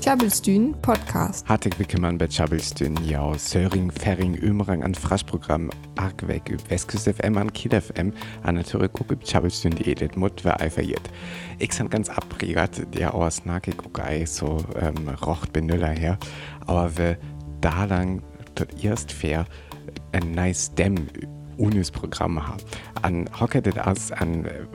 Tjabelstyn podcast. Hartig willkommen bei Tjabelstyn, ja, Söring, Ferring, Ömerang an Fraschprogramm, arg weg über Westküste FM an Kiel FM, an natürlich auch über Tjabelstyn, die Edith Mut, wer eiferiert. Ich sind ganz abregert, der aus Nake Guckei, so, ähm, rocht Benüller her, aber wir da lang, dort erst fair, ein nice Dämm unis Programm haben. An hocketet as an äh,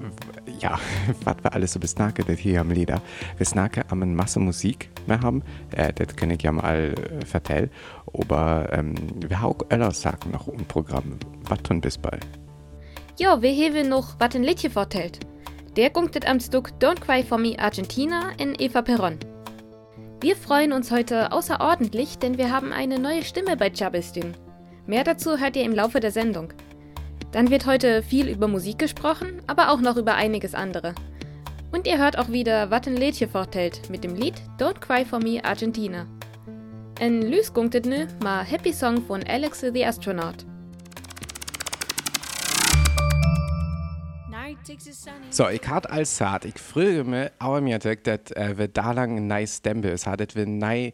ja, was wir alles so besnaket hier am Lieder. Wir snacken am eine Masse Musik mehr haben, äh, das kann ich ja mal äh, vertellen. Aber ähm, wir haben auch öller Sachen noch im Programm. Was tun bis bald? Ja, wir haben noch was ein Liedchen vertellt. Der gunktet am Stück Don't Cry For Me Argentina in Eva Perron. Wir freuen uns heute außerordentlich, denn wir haben eine neue Stimme bei Chabistün. Mehr dazu hört ihr im Laufe der Sendung. Dann wird heute viel über Musik gesprochen, aber auch noch über einiges andere. Und ihr hört auch wieder Watten Lädje vortelt mit dem Lied Don't Cry For Me Argentina. Ein lysgunktet nu mal Happy Song von Alex the Astronaut. So, ich hatte als Saat, ich frage mich, aber mir denkt, dass äh, wir da lang ein dass nei,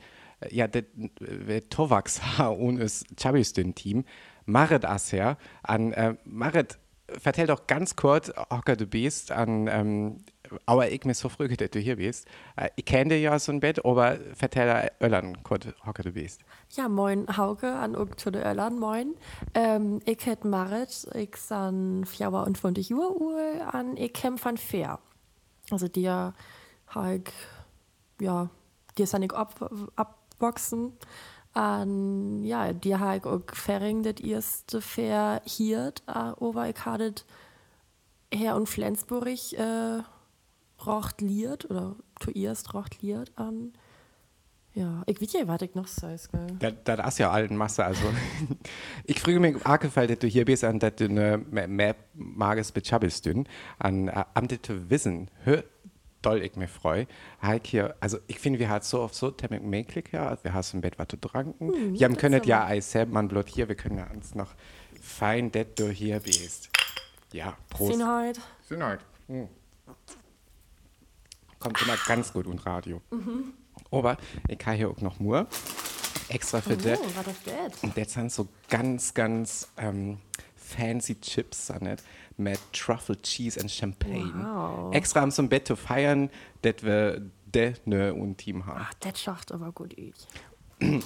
ja, das wir Tovax haben und das Chabistin-Team. Marit Asser an äh, Marit, vertell doch ganz kurz, hocker du bist, an, ähm, aber ich mir so früh, dass du hier bist. Äh, ich kenne dich ja so ein Bett, aber vertell Öllern kurz, hocker du bist. Ja, moin Hauke an und den Öllern, moin. Ähm, ich hätt Marit, ich san 24 Uhr Uhr an, ich kämpf an Fair. Also dir halt, ja, dir san ich ab, abboxen. Und ja, die ich auch Ferring das erste Fair hier, aber ich hatte her und Flensburg äh, rocht liert oder zuerst rocht liert an. Ja, ich weiß ja, was ich noch sage. Das, das ist ja allen Masse. Also, ich frage mich auch gefällt, dass du hier bist und dass du eine mehr mages Bechabbelst dünn. An, am zu wissen, hör, doll ich mich freue. Hier, also ich finde, wir haben so oft so Termin möglich, ja. Wir haben im Bett was zu trinken. Hm, wir können ja Eis selbst, man blot hier, wir können ja uns noch fein, dass du hier bist. Ja, Prost. Sinheit. Sinheit. Hm. Kommt immer ganz gut und Radio. Mhm. Aber ich habe hier auch noch Mur. Extra für oh, das? Und das sind so ganz, ganz ähm, fancy Chips, nicht? Mit Truffle Cheese and Champagne. Wow. Extra am zum Bett zu feiern, dass wir de ne und Team haben. Ach, das schacht aber gut ich.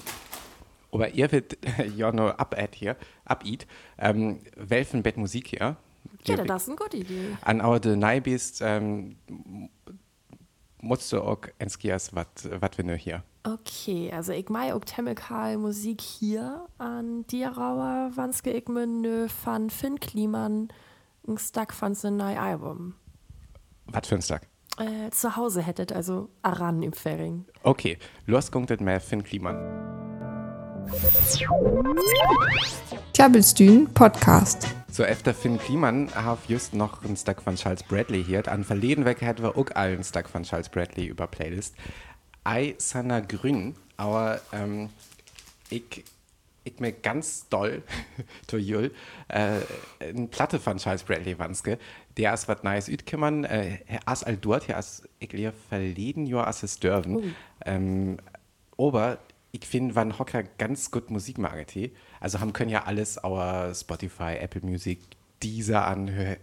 aber ihr wird ja nur abad hier, abid. Ähm, welchen Bett Musik hier? Ja, das ist eine gute Idee. An our de Neibist ähm, musst du auch enskias, was wir nur hier. Okay, also ich mag auch chemical Musik hier an Dierauer, Wanske ich mir von Finn Kliman ein Stack von seinem neuen Album. Was für ein Stack? Äh, zu Hause hättet, also Aran im Ferring. Okay, los kommt mehr Finn Kliman. Klabbelstühn Podcast. So, efter Finn Kliman habe just noch einen Stack von Charles Bradley hier. An verleden Weg hätten wir auch einen Stack von Charles Bradley über Playlist. I Sana Grün, aber ähm, ich ich mir ganz doll to Jul äh, eine Platte von Charles Bradley Wanske, der ist was Neues ütkümmern, äh, as all dort, ja, as ich lehr verleden Jahr as es dürfen. Uh. Ähm, aber ich finde, wann Hocker ganz gut Musik mag, also haben können ja alles our Spotify, Apple Music, dieser anhören.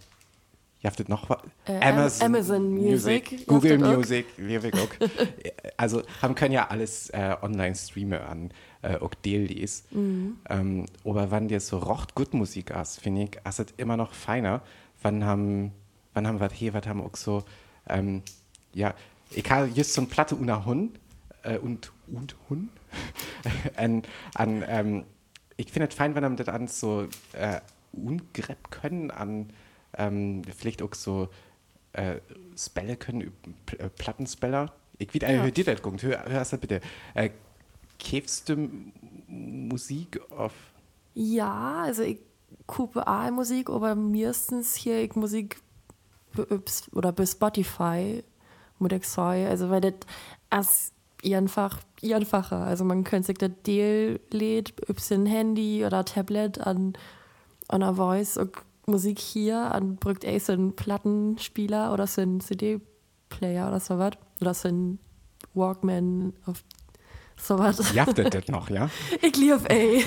Ihr habt noch was? Äh, Amazon, Amazon Music, Music Google Music, auch. also haben können ja alles äh, online streamen an äh, auch DLDs. Mhm. Ähm, aber wenn dir so rocht gut Musik hast, finde ich, ist es immer noch feiner. Wann haben, wann haben wir hier, was haben auch so, ähm, ja, ich habe jetzt so eine Platte unter Hund äh, und, und Hund an, an ähm, ich finde es fein, wenn man das an so äh, ungrepp können, an ähm, vielleicht auch so äh, Spelle können, äh, Plattenspeller. Ich will eine ja. dir das gucken, hör, hör das bitte. Äh, käfst du Musik auf? Ja, also ich kupe auch Musik, aber meistens hier ich Musik oder bei Spotify muss ich sagen, also weil das ist einfach einfacher. Also man könnte sich das Deal lädt, ein Handy oder Tablet an einer Voice und Musik hier an brückt eh so einen Plattenspieler oder so einen CD-Player oder so was oder so einen Walkman, auf sowas. Ja, das, das noch, ja? ich liebe ey.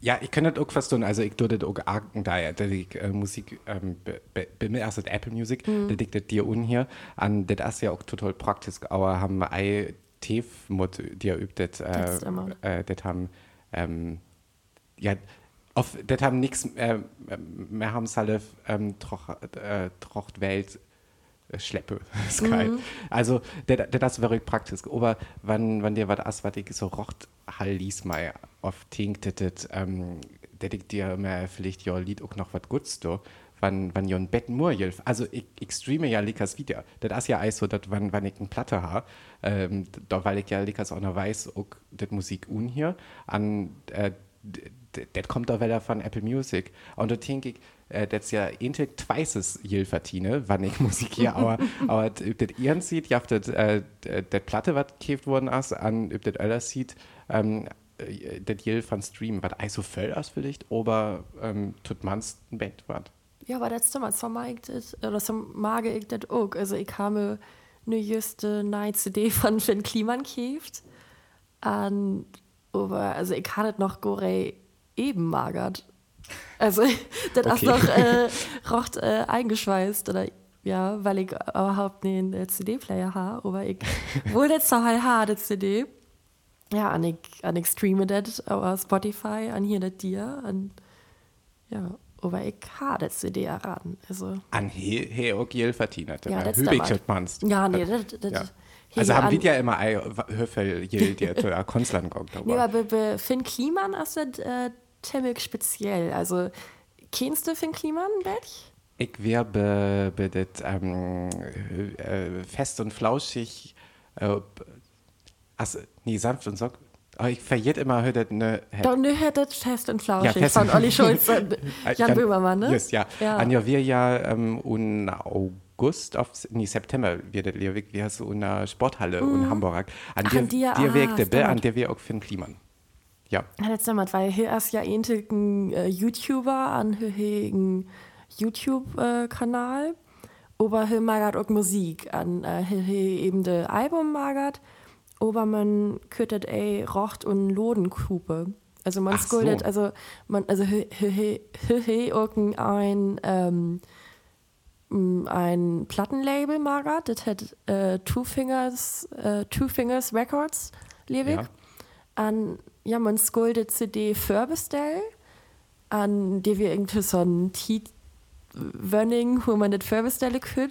Ja, ich kann das auch verstehen. Also, ich tue das auch argen daher, dass ich äh, Musik, ähm, bin mir erst Apple Music, mhm. das liegt dir un hier. an das ist ja auch total praktisch, aber haben wir ein Tef-Mod, die übt, das, äh, äh, das haben, ähm, ja, auf, das haben nichts, äh, wir haben es halt, ähm, troch, äh, trocht Welt, äh, schleppe. Sky. Mhm. Also, das ist wirklich praktisch. Aber wenn, wenn dir was ist, was ich so rocht, halt lies mal oft tinktet, ähm, dass ich dir mir vielleicht ja Lied auch noch was Gutes do, wann, wann ein Bett nur hilft. Also, ich, ich streame ja Likas wieder. Das ist ja auch so, dass wenn, wenn ich eine Platte habe, ähm, da, weil ich ja Likas auch noch weiß, auch das Musik un hier, an, äh, das kommt auch wieder von Apple Music. Und da denke ich, äh, das ja ähnlich zweises Jill verdiene, wann ich Musik hier, aber, aber das ihren sieht, ja, das, äh, das Platte, was gekauft worden ist, an das Öller sieht, ähm, äh, das Jill von Stream, was also voll ist vielleicht, aber ähm, tut man's ein Bett was. Ja, aber das so mag ich das, oder so mag ich das auch. Also ich habe eine jüste neue CD von Finn Kliman gekauft. Und, aber, also ich das noch gore eben magert. Also, das okay. ist noch äh, rocht äh, eingeschweißt oder ja, weil ich überhaupt nicht einen CD-Player habe, aber ich wohl jetzt noch halt habe, CD. Ja, und ich, und ich streame das auf Spotify, an hier das dir, und ja, aber ich habe das CD erraten. Also. An hier, hier auch verdient. Ja, das meinst Ja, nee, das, das, ja. Also haben wir ja immer Höfel, der Konstland kommt. Ja, aber Finn Kliman ist das äh, ziemlich speziell. Also, kennst du Finn Kliman, Bett? Ich wäre be, be ähm, äh, fest und flauschig, äh, also, nee, sanft und sock. Oh, ich verliert immer heute ne. Doch, ne, das fest und flauschig ja, von Olli Schulz und Jan Böhmermann, ne? Just, ja. ja. Anja, wir ja ähm, un August, auf, nee, September wird das, wie heißt so, in der Sporthalle mm. in Hamburg. An der, an dir, der ah, Weg, der an der wir auch Finn Kliman. Ja. Ja, das damals, weil hier ist ja ein äh, YouTuber an hier YouTube-Kanal, äh, aber hier magert auch Musik an äh, eben das Album magert, aber man köttet ey Rocht und Lodenkupe. Also man skuldet, so. also man, also hier hier auch ein ähm, ein Plattenlabel magert, das hat äh, Two Fingers, äh, Two Fingers Records, Lewig. Ja. An ja, man skuldet CD vorbestell, an der wir irgendwie so ein Tit Wönning, wo man das vorbestellen kann,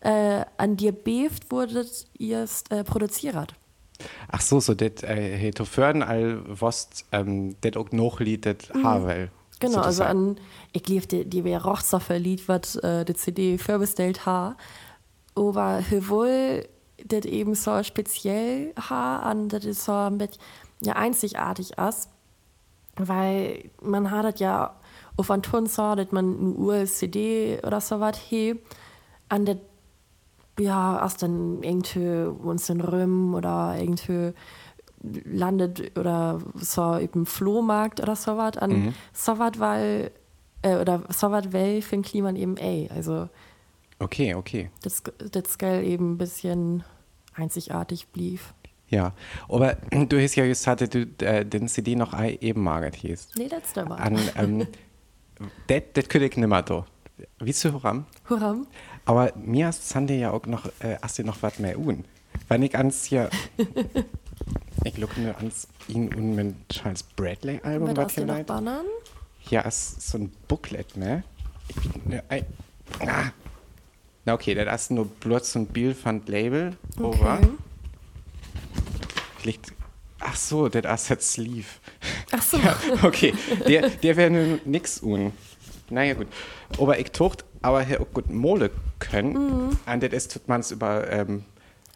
äh, an dir beeft wurde erst äh, produziert. Ach so, so das äh, fördern all was ähm, das auch noch Lied das mhm. Havel. Genau, also an ich lief die, die wir Rochsoffer Lied was äh, die CD vorbestellt ha, aber wohl das eben so speziell ha an das ist so mit ja einzigartig ist, weil man hat das ja auf einen Ton so, dass man eine ULCD oder so was he, an der ja, erst dann irgendwie uns in Röm oder irgendwie landet oder so eben Flohmarkt oder so was an mhm. so was weil äh, oder so was weil für ein Klima eben ey also okay okay das das geil eben ein bisschen einzigartig blieb ja, aber du hast ja gesagt, du äh, den CD noch eben magert hieß. Nee, das ist aber. Ähm, das das könnte ich nicht mehr da. Wie zu Huram? Huram. Aber mir ist Sande ja auch noch, äh, hast du noch was mehr un. Wenn ich ans hier, ich gucke mir ans ihn und mein Charles Bradley Album, was hier leid. Bananen? Ja, ist so ein Booklet, ne? Ich, ne, ein, ah. Na okay, das ist nur so ein Bild von Label. Okay. Vielleicht. Ach so, der Asset Sleeve. Ach so. Ja, okay, der, der wäre nun nix un. Naja, gut. Aber ich tocht, aber auch gut Mole können. Mhm. Und das ist, tut man es über ähm,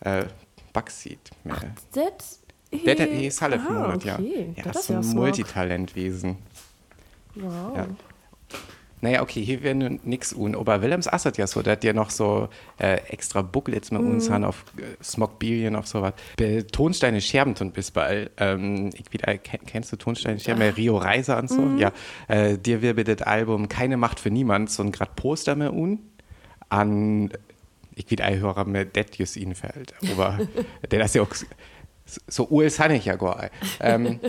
äh, Backseed. Das? Der, der ist halt Monat, okay. ja. Ja, das ist so ein Multitalentwesen. Wow. Ja. Naja, okay, hier wäre nichts un. Aber Willems Assad ja so, der hat ja noch so äh, extra Booklets mit mm. uns haben auf äh, Smogbilien, auf sowas. Tonsteine Scherben und bis bald. Ähm, ich wieder, kennst du Tonsteine Scherben? Ja. Rio Reiser und so? Mm. Ja. Äh, dir wird das Album Keine Macht für niemand, so ein grad Poster mehr un. An ein hören, mir das just fällt. Aber der ist ja auch so ul san ich ja gar. Ähm,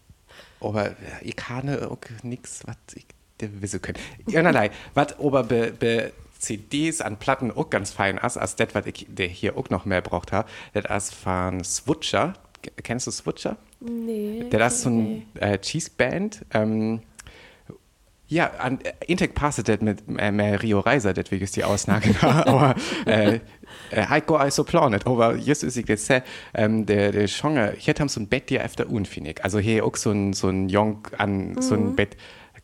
aber ich kann auch nichts, was ich wissen können. Einerlei, was aber be, be CDs an Platten auch ganz fein ist, als das, was ich der hier auch noch mehr braucht habe, das ist von Switcher. Kennst du Switcher? Nee. Der ist so ein äh, Cheese-Band. Ähm, ja, an äh, Intec passet det mit äh, Rio Reiser, det vi just die Ausnahme, aber äh, äh, go also planet, aber just ist ich jetzt ähm, der der Genre, hier haben so ein Bett dir öfter unfinnig, also hier auch so ein so ein Jong an mhm. so ein Bett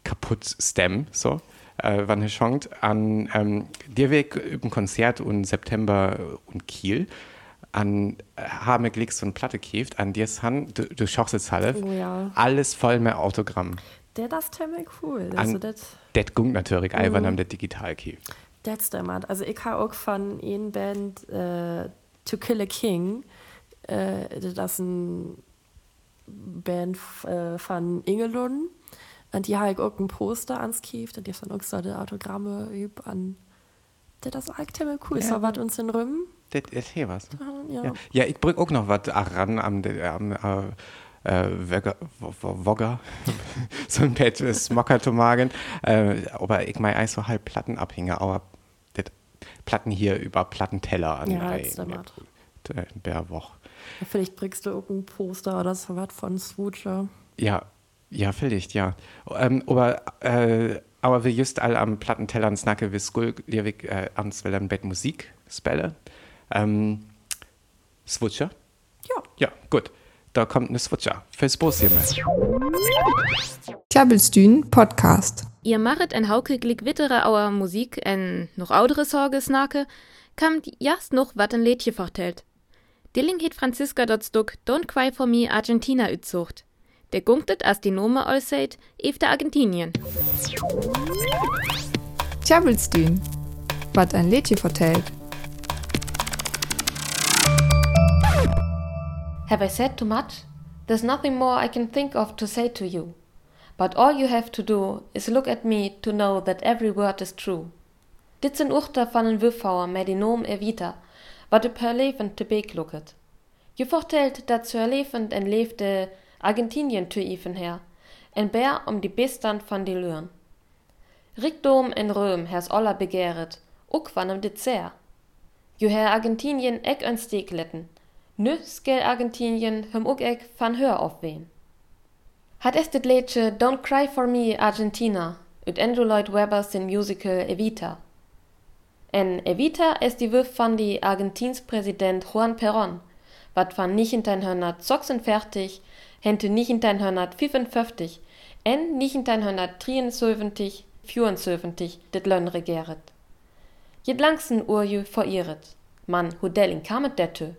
kaputt stem, so. Äh, wann er schonkt an ähm, dir Weg über ein Konzert im September und Kiel an äh, haben Glicks so ein Platte kieft an dir Han du, du schaust jetzt Halle oh, ja. alles voll mehr Autogramm der das ziemlich cool. Das das gungt natürlich, mhm. wenn am das digital geht. Das stimmt. Also ich habe auch von einer Band äh, To Kill a King, äh, das ist eine Band äh, von Ingelun. Und die habe ich auch ein Poster ans Kief, und die haben auch so die Autogramme üb an. Das ist eigentlich ziemlich cool. Ja. So was uns in Rümm. Das ist hier was. Ja. ja. ja ich bringe auch noch was ran am, am, am äh, Wogger, so ein Pet Smockertomagen. Äh, aber ich meine, so halb Plattenabhänger, aber das Platten hier über Plattenteller an. Ja, das stimmt. Bärwoch. Ja, vielleicht bringst du irgendein Poster oder so was von Swoocher. Ja, ja, vielleicht, ja. Ähm, aber, äh, aber wir just all am Plattentellern snacke wie Skull, Lirvik, äh, ans Wellern Bett Musik spelle. Ähm, Swoocher? Ja. Ja, gut da kommt eine Switcher. Fürs Busjemme. Klabbelstühn Podcast. Ihr machet en hauke glick wittere auer Musik en noch audere Sorge snake, kam jast noch wat en Lädje vertellt. Dilling het Franziska dort stuck Don't Cry for Me Argentina ützucht. Der gunktet as die Nome allseit efter Argentinien. Klabbelstühn. Wat ein Lädje vertellt. Have I said too much? There's nothing more I can think of to say to you. But all you have to do is look at me to know that every word is true. Dit zijn urter van een wuffhouwer met die noom evita, wat op haar leven te beek looket. Je vertelt dat zu haar leven en leefde Argentinien te even her, en bär om die bestand van die luren. Rikdom en Röm hers aller begehret, ook wanneer dit sehr. Je her Argentinien ek een steek letten, Nu skal Argentinien hem ook ek van hør opween. Hat es dit liedje Don't Cry For Me Argentina ut Andrew Lloyd Webber sin musical Evita. En Evita ist die Wurf van die Argentins Präsident Juan Perón, wat van 1946 hente 1955 en 1973 74 dit Lön regeret. Jed langsen urju veriret. Man, hoe delling kamet detto?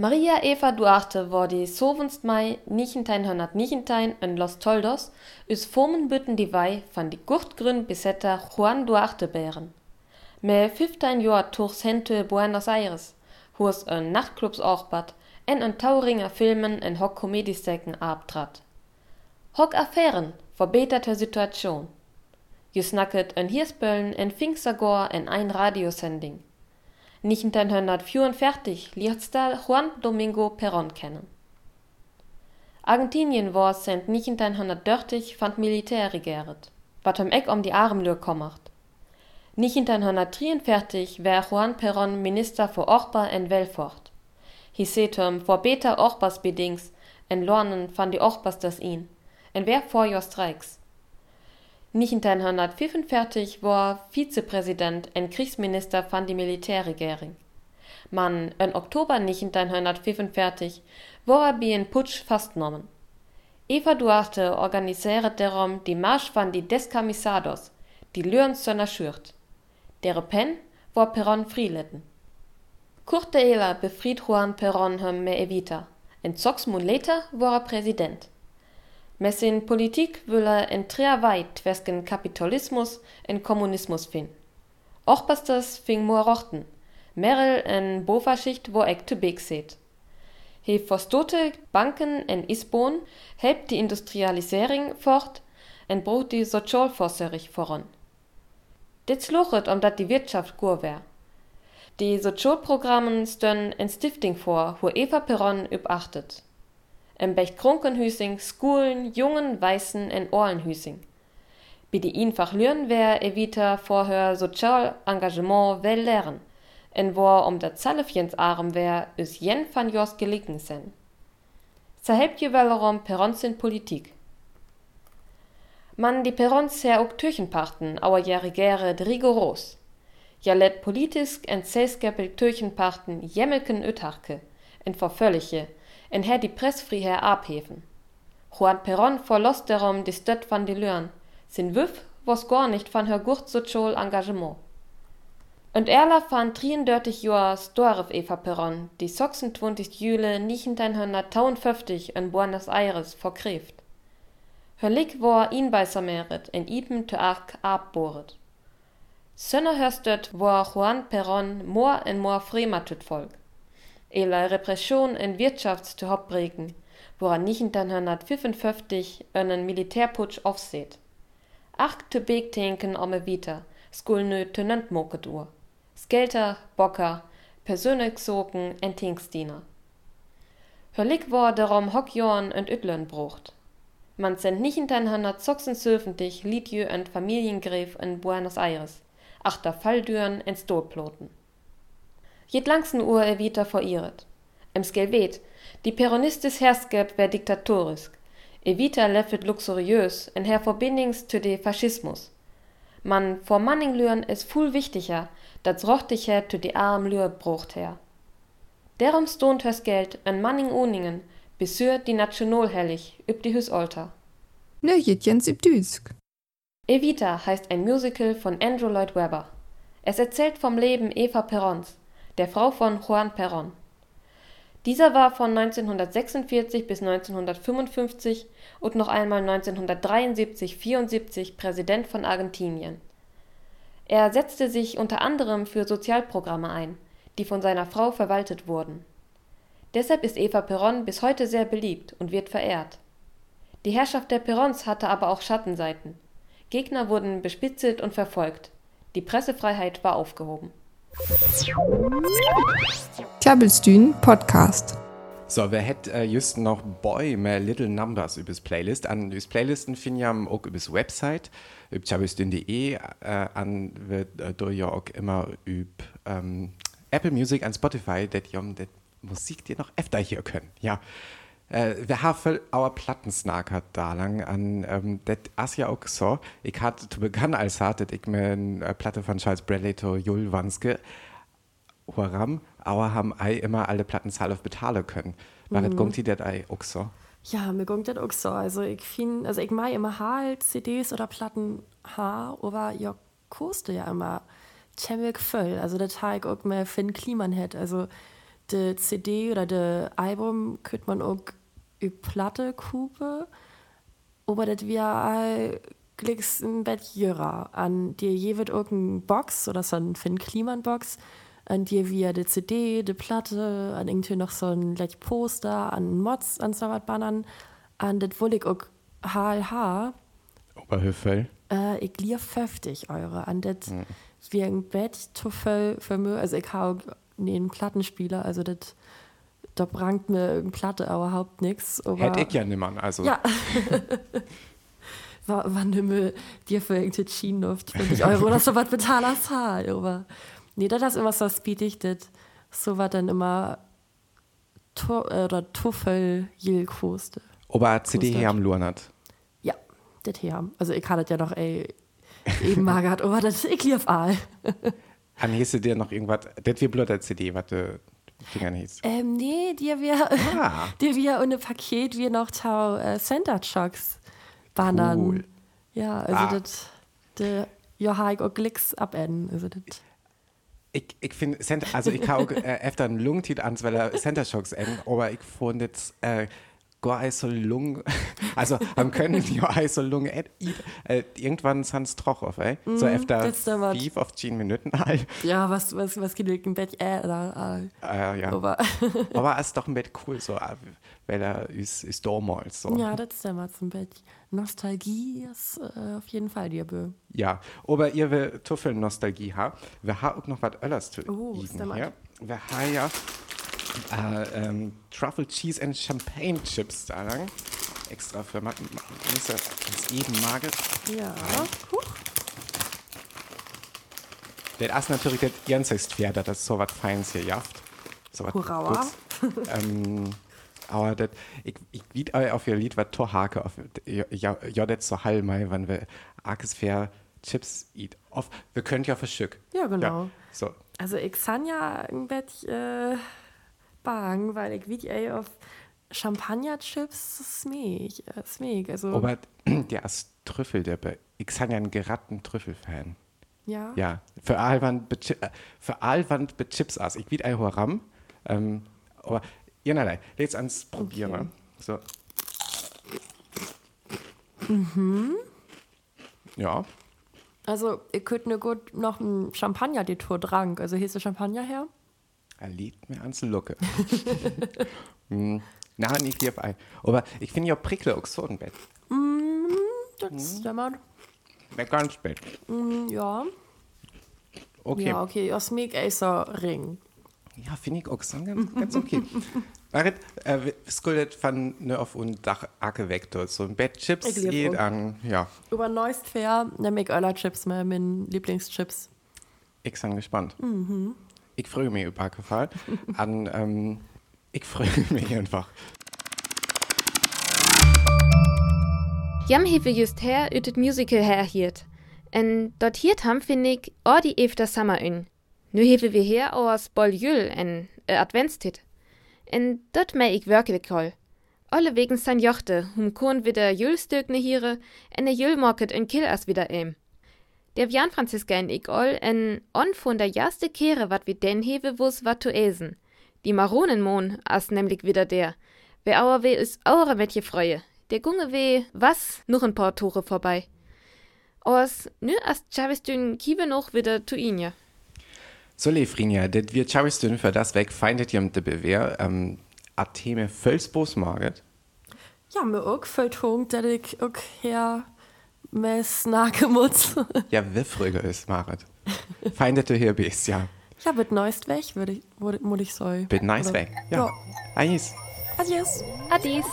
Maria Eva Duarte war die 7. Mai 1919 in Los Toldos us Formenbütten die Wei van die gurtgrün besetter Juan Duarte bären. Me 15 Jahr tuchs hente Buenos Aires, hus en Nachtclubs orbat en en Tauringer Filmen en hock Komediestecken abtrat. Hock Affären verbeterte Situation. Je snacket en Hirsböllen en Pfingsagor en ein Radiosending. 1944 lernte Juan Domingo Perón kennen. Argentinien war seit 1930 van Militär regiert, wat hem ek om die Armleur kommert. 1943 war Juan Perón Minister für Orpa en Welfort. Hi setum vor beter Orpas bedings en lornen van die Orpas das ihn, en wer vor jo Streiks. 1945 war Vizepräsident en Kriegsminister van die Militärregering. Man in Oktober 1945 war er bei en Putsch fastgenommen. Eva Duarte organisierte darum die Marsch van die Descamisados, die Lüren zur Schürt. Dere Pen war Perron Frielitten. Kurt Eva befried Juan Perron hem me evita. En sechs later war er Präsident. Med sin politik er en trea vej tvæsken Kapitalismus en Kommunismus fin. Ochbasters fing mor rochten, Merel en Bofaschicht wo ek te big seht. He forstote Banken en Isbon helpt die Industrialisering fort en brot die Sozialforserich voran. Dit sluchet um dat die Wirtschaft gur wär. Die Sozialprogrammen stön en Stifting vor, wo Eva Perron überachtet. Im Becht Krunkenhüsing, Schulen, Jungen, Weißen en Ohlenhüsing. Bi die einfach lüren wer evita vorher sozial Engagement will lernen, en wo um der Zallefjens arm wär, is jen van jos gelegen sen. Zerhelpt je wellerom Perrons in Politik. Man die Perrons her ook Türchenpachten, auer jährigere rigoros. Ja let politisk en zeeskepel Türchenpachten jemmelken Ötarke, en vervöllige, en her die Pressfriher abheven. Juan Perron verlost darum die Stöt van die Lörn, sin Wüff was gar nicht van her gut sozial Engagement. Und erla fan 33 Joa Storf Eva Perron, die 26 Jule 1952 in Buenos Aires verkräft. Hör Lik war ihn bei Sameret in Ipen te Ark abboret. Sönner hörstet war Juan Perron more en more frematut Volk. Ela Repression in Wirtschafts zu Hauptbreken, woran 1955 einen Militärputsch aufseht. Acht te beektenken ome Vita, skulnö te nöntmoket uhr. Skelter, Bocker, Persönlichsoken en Tingsdiener. Hörlig war darum Hockjorn und Ütlön brucht. Man sind nicht hintereinander zocksensöfentlich Lidjö und Familiengräf in Buenos Aires, achter Falldüren en Stolploten. Jed Uhr er wieder verirret. Im Skelvet, die Peronistis herskep wär diktatorisk, evita leffet luxuriös en her Verbindings zu de Faschismus. Man vor Manning lüren is viel wichtiger, dat rochticher zu de arm lür brucht her. Derum stont hers Geld en Manning Oningen, besür die Nationalhellig üb die Hüsolter. Nö, Jens üb Düsk. Evita heißt ein Musical von Andrew Lloyd Webber. Es erzählt vom Leben Eva Perrons, der Frau von Juan Perron. Dieser war von 1946 bis 1955 und noch einmal 1973-74 Präsident von Argentinien. Er setzte sich unter anderem für Sozialprogramme ein, die von seiner Frau verwaltet wurden. Deshalb ist Eva Perron bis heute sehr beliebt und wird verehrt. Die Herrschaft der Perrons hatte aber auch Schattenseiten. Gegner wurden bespitzelt und verfolgt. Die Pressefreiheit war aufgehoben. Klabbelstühn Podcast. So, wer hätt äh, just noch Boy mehr Little Numbers übers Playlist? An übers Playlisten finden ja auch übers Website, über klabbelstühn.de, äh, an wird äh, ja auch immer über ähm, Apple Music und Spotify, dat jom dat Musik dir noch öfter hier können. Ja. Äh, wir haben voll our da lang an, das ist ja auch so. Ich hatte zu Beginn als hattet ich mir eine Platte von Charles Bradley to Jul Wanske, Warum? aber haben ei immer alle Platten auf betalen können. War das gongt die das ei auch so? Ja, mir gongt das auch so. Also ich finde, also ich mag immer halt CDs oder Platten ha, aber ja, koste ja immer ziemlich voll. Also der Teig auch mehr Finn Kliman hat. Also de CD oder de Album könnte man auch Platte kupe, aber das wir all klicks ein Bett jürer an dir je wird irgendein Box oder so ein Finn Kliman Box an dir wie de CD, de Platte, an irgendwie noch so ein Lech Poster, an Mods, an so was Bannern, an das wohl ich auch HLH. Oberhöfel. Äh, ich lier 50 Euro an das mhm. wie ein Bett für mich. Also ich habe einen Plattenspieler, also das da brangt mir eine Platte überhaupt nichts. Hätte ich ja niemand, also. Ja. Wann nimme dir für irgendeine Schienen auf 20 Euro oder so was betaler Zahl, aber nee, das ist immer so speedig, das so was dann immer to äh, oder Tuffel Jil koste. Aber CD hier am Lurnat. Ja, das hier. Also ich hatte ja noch, ey, eben mal gehabt, aber das ist ich auf all. An du dir noch irgendwas, das wie blöd CD, was du Fingern hieß? Ähm, nee, dir wir, ah. dir wir ohne Paket wir noch tau äh, Center Shocks bannern. Cool. Ja, also ah. das, der Johaik auch Glicks abenden, also das. Ich, ich finde, also ich kann auch äh, öfter einen Lungentit an, weil er Center Shocks enden, aber ich fand jetzt äh, gar so lang, also haben können ja so lang äh, irgendwann sind es troch auf, ey. So Mhm, efter stimmt. fünf auf zehn Minuten all. Ja, was, was, was geht im Bett? Äh, da, äh. Äh, ja. Aber Aber es ist doch ein Bett cool, so, äh, weil er ist, ist damals so. ja, das ist mal zum Bett. Nostalgie ist äh, auf jeden Fall dir bö. Ja, aber ihr will zu viel Nostalgie haben. Wir haben auch noch was anderes zu Oh. Wir haben ja äh, ähm, Truffle Cheese and Champagne Chips da lang. Extra für Ma- Ma- Mr. ins eben Magel. Ja, huch. Das ist natürlich das ganze Pferd, das so was Feines hier jaft. So was Hurra. Ähm, aber das, ich, ich auch auf ihr Lied, was Torhake auf, ja, ja, das so hall mal, wenn wir arkes fair Chips eat. Auf, wir können ja verschick. Ja, genau. Ja, so. Also ich kann ja im Bett äh, bang, weil ich wie ey auf Champagner-Chips smeg, äh, smeg. Also Aber der ist Trüffel, der be ich bin ja ein geratten Trüffelfan. ja. Ja, für Aalwand äh, für Aalwand be Chips aus. Ich wied ein Horam. Ähm, aber ja, nein, nein, jetzt ans Probieren. Okay. So. Mhm. Ja, Also ihr könnt nur gut noch ein Champagner die Tour trank. Also hier ist der Champagner her. Er liegt mir ans Lucke. hm, na, nicht hier ein. Aber ich finde ja Prickle auch so ein Bett. Das ist der Mann. Mir ganz Bett. Mm, Ja. Okay. Ja, okay. Smeg ey so Ring. Ja, finde ich auch so ganz, ganz okay. Marit, äh, skuldet von ne auf und Dach Acke weg dort. So ein Bett Chips geht an, ja, Über Neust fair, nehme ich Öller Chips meine Lieblingschips. ich bin gespannt. Mhm. Ich freue mich über Fall. an, ähm, ich freue mich einfach. Jam hewe just her ut et Musical herhiert. En dort hiert ham find ich all die efter Summer in. Nu hewe wir her aus Boljül en äh, Adventstit. En dort mei ich wirklich koll. Alle wegen san Jochte, hum kon wieder Jülstögne hiere, en der Jülmarket in Kill as wieder eim. Der Jan Franziska en ich all en on von der erste Kehre wat wir den hewe wus wat zu esen. Die Maronenmond as nämlich wieder der. Wer auer weh is aure je freue. Der gunge weh was noch ein paar Tore vorbei. Aus nö as Chavis dün kiebe noch wieder zu inje. So, Lefrinja, das wird Chavis für das weg, feindet ihr de Bewehr, ähm, Atheme Völsbos Marget. Ja, mir auch Feuilleton, dass ich auch her mes nachgemutzt. Ja, wie früher ist Marget. Feindet du hier bist, ja. Ja, wird Neust weg, würde ich, würde, ich sagen. Bit nice weg. Ja. Eis. Adios. Adis.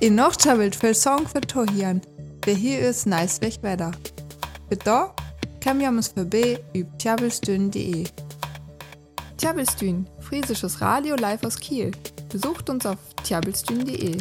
In noch tjabelt für Song für Tohian. Wer hier ist, nice weg weiter. Für da kann wir uns vorbei über tjabelstün.de. Tjabelstün, friesisches Radio live aus Kiel. Besucht uns auf tjabelstün.de.